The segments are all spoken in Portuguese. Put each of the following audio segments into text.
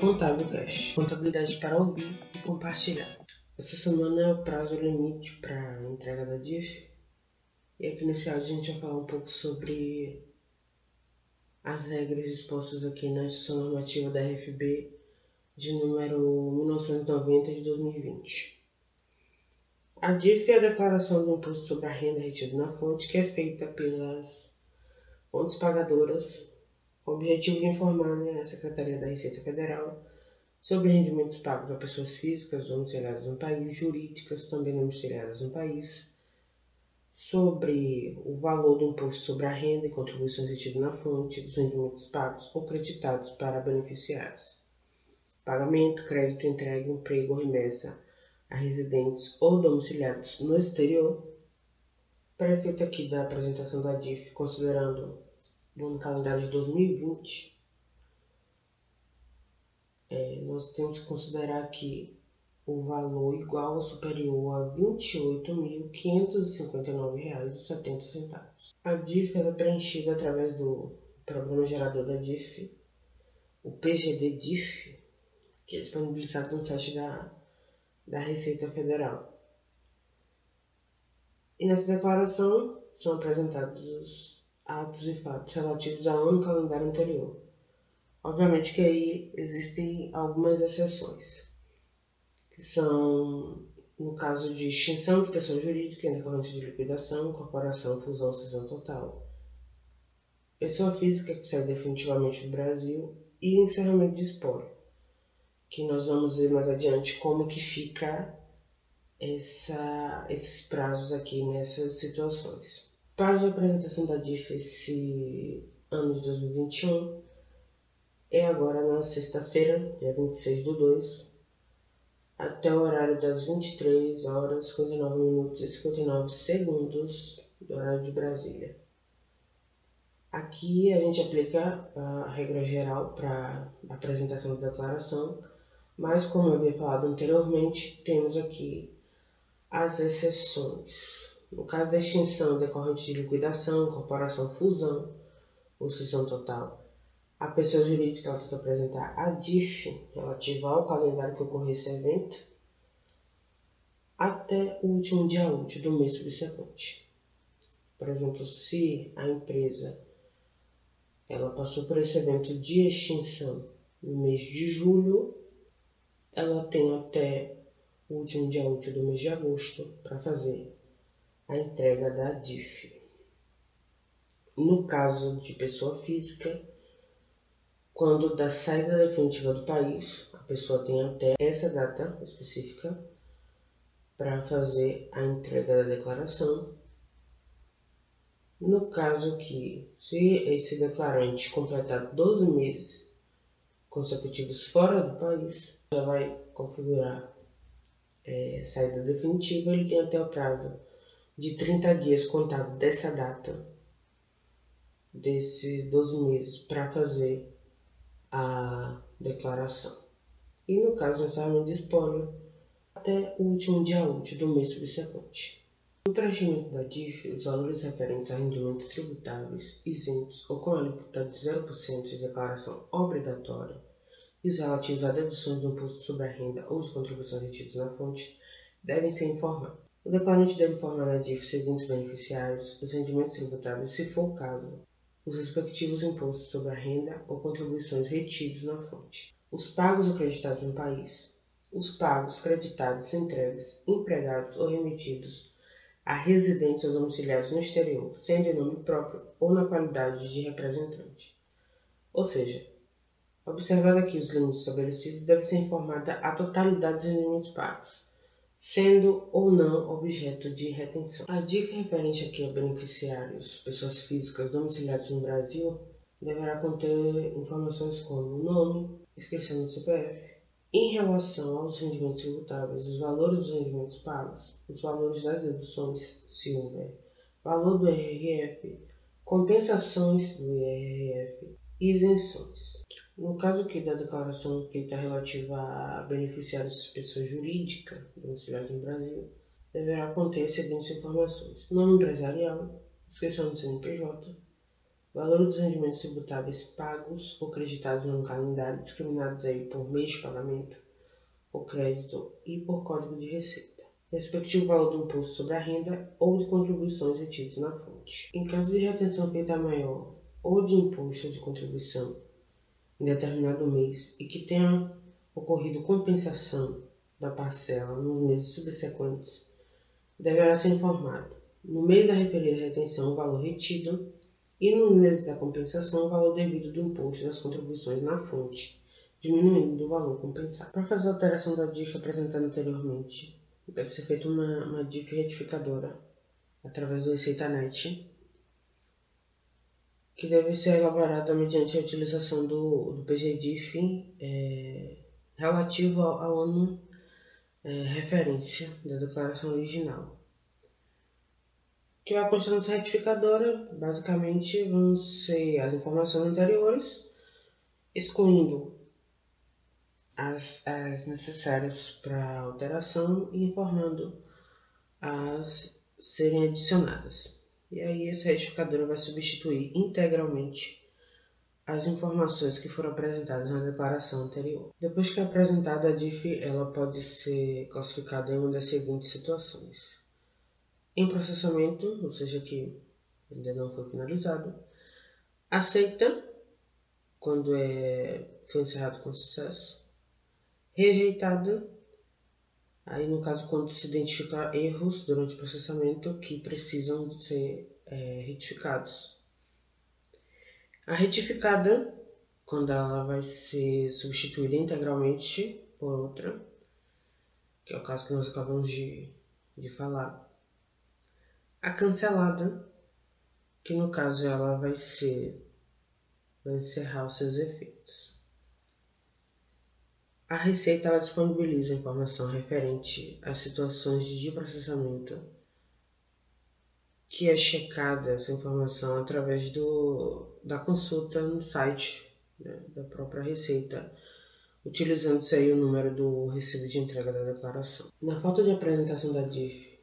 Contábil Cash, contabilidade para ouvir e compartilhar. Essa semana é o prazo limite para entrega da DIF. E aqui nesse áudio a gente vai falar um pouco sobre as regras dispostas aqui na Instituição Normativa da RFB de número 1990 de 2020. A DIF é a declaração do imposto sobre a renda retido na fonte que é feita pelas fontes pagadoras com o objetivo de informar né, a Secretaria da Receita Federal sobre rendimentos pagos a pessoas físicas domiciliadas no país, jurídicas também domiciliadas no país, sobre o valor do imposto sobre a renda e contribuições retidas na fonte dos rendimentos pagos ou creditados para beneficiários. Pagamento, crédito, entrega, emprego ou remessa a residentes ou domiciliados no exterior. Para efeito aqui da apresentação da DIF, considerando ano calendário de 2020, é, nós temos que considerar que o valor igual ou superior a R$ 28.559,70. A DIF é preenchida através do programa gerador da DIF, o PGD DIF, que é disponibilizado no site da, da Receita Federal. E nessa declaração são apresentados os atos e fatos relativos ao ano calendário anterior. Obviamente que aí existem algumas exceções, que são no caso de extinção de pessoa jurídica em decorrência de liquidação, incorporação, fusão, cisão total, pessoa física que sai definitivamente do Brasil e encerramento de espólio, que nós vamos ver mais adiante como que fica essa, esses prazos aqui nessas situações. Prazo de apresentação da DIF esse ano de 2021 é agora na sexta-feira, dia 26 do 2, até o horário das 23 horas 59 minutos e 59 segundos do horário de Brasília. Aqui a gente aplica a regra geral para apresentação da declaração, mas como eu havia falado anteriormente, temos aqui as exceções. No caso da extinção decorrente de liquidação, incorporação, fusão ou cisão total, a pessoa jurídica tem que apresentar a DIF relativa ao calendário que ocorreu esse evento até o último dia útil do mês subsequente. Por exemplo, se a empresa ela passou por esse evento de extinção no mês de julho, ela tem até o último dia útil do mês de agosto para fazer a entrega da DIF. No caso de pessoa física, quando da saída definitiva do país, a pessoa tem até essa data específica para fazer a entrega da declaração. No caso que, se esse declarante completar 12 meses consecutivos fora do país, já vai configurar é, saída definitiva, ele tem até o prazo de 30 dias contado dessa data, desses 12 meses, para fazer a declaração. E no caso, encerramento de espólio, até o último dia útil do mês subsequente. No preenchimento da DIF, os valores referentes a rendimentos tributáveis, isentos ou com alíquota de 0% de declaração obrigatória e os relativos a deduções do imposto sobre a renda ou de contribuições retidas na fonte devem ser informados. O declarante deve informar na DIF seguintes beneficiários, os rendimentos tributáveis, se for o caso, os respectivos impostos sobre a renda ou contribuições retidos na fonte, os pagos acreditados no país, os pagos creditados, entregues, empregados ou remetidos a residentes ou domiciliados no exterior, sendo em nome próprio ou na qualidade de representante. Ou seja, observado aqui os limites estabelecidos, deve ser informada a totalidade dos rendimentos pagos sendo ou não objeto de retenção. A dica referente aqui a beneficiários, pessoas físicas domiciliadas no Brasil, deverá conter informações como nome, inscrição no CPF, em relação aos rendimentos tributáveis, os valores dos rendimentos pagos, os valores das deduções, se houver, valor do IRF, compensações do IRF isenções. No caso aqui da declaração feita relativa a beneficiários pessoa jurídica domiciliados no Brasil, deverá conter as seguintes informações: nome empresarial, inscrição no CNPJ, valor dos rendimentos tributáveis pagos ou creditados no calendário, discriminados aí por meio de pagamento, ou crédito e por código de receita, respectivo valor do imposto sobre a renda ou de contribuições retidas na fonte. Em caso de retenção feita maior ou de imposto de contribuição em determinado mês e que tenha ocorrido compensação da parcela nos meses subsequentes, deverá ser informado, no mês da referida retenção, o valor retido e no mês da compensação, o valor devido do imposto das contribuições na fonte, diminuindo do valor compensado. Para fazer a alteração da DIF apresentada anteriormente, deve ser feita uma, uma DIF retificadora através do ReceitaNet, que deve ser elaborada mediante a utilização do, do PGDIF é, relativo ao, ano é, referência da declaração original. Que vai constar nessa retificadora, basicamente, vão ser as informações anteriores, excluindo as, as necessárias para alteração e informando as serem adicionadas. E aí essa retificadora vai substituir integralmente as informações que foram apresentadas na declaração anterior. Depois que é apresentada a DIF, ela pode ser classificada em uma das seguintes situações. Em processamento, ou seja, que ainda não foi finalizado. Aceita, quando é, foi encerrado com sucesso. Rejeitada, aí no caso quando se identificar erros durante o processamento que precisam ser é, retificados. A retificada, quando ela vai ser substituída integralmente por outra, que é o caso que nós acabamos de, de falar. A cancelada, que no caso ela vai ser vai encerrar os seus efeitos. A Receita ela disponibiliza informação referente às situações de processamento que é checada essa informação através do, da consulta no site né, da própria Receita, utilizando-se aí o número do recibo de entrega da declaração. Na falta de apresentação da DIF,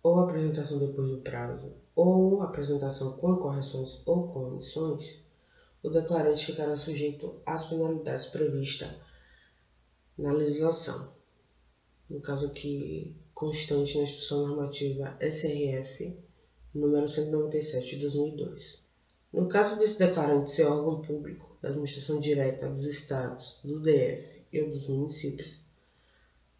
ou apresentação depois do prazo, ou apresentação com correções ou com omissões, o declarante ficará sujeito às penalidades previstas na legislação. No caso aqui, constante na Instrução Normativa SRF número 197 de 2002. No caso desse declarante ser órgão público da administração direta dos estados, do DF e dos municípios,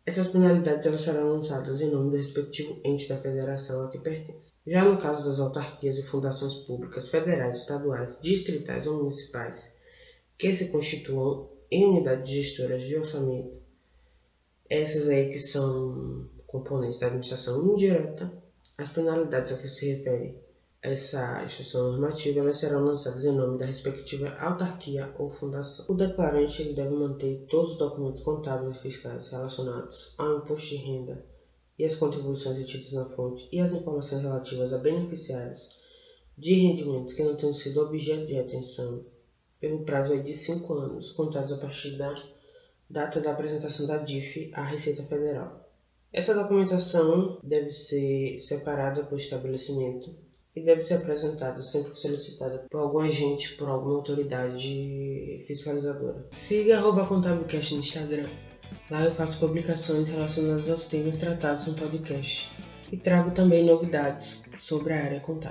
essas penalidades elas serão lançadas em nome do respectivo ente da federação a que pertence. Já no caso das autarquias e fundações públicas federais, estaduais, distritais ou municipais, que se constituam em unidades gestoras de orçamento, essas aí que são componentes da administração indireta, as penalidades a que se refere essa instrução normativa elas serão lançadas em nome da respectiva autarquia ou fundação. O declarante deve manter todos os documentos contábeis e fiscais relacionados ao imposto de renda e as contribuições retidas na fonte e as informações relativas a beneficiários de rendimentos que não tenham sido objeto de retenção pelo prazo de 5 anos, contados a partir da data da apresentação da DIF à Receita Federal. Essa documentação deve ser separada por estabelecimento e deve ser apresentada sempre que solicitada por algum agente, por alguma autoridade fiscalizadora. Siga arroba contabilcast no Instagram. Lá eu faço publicações relacionadas aos temas tratados no podcast e trago também novidades sobre a área contábil.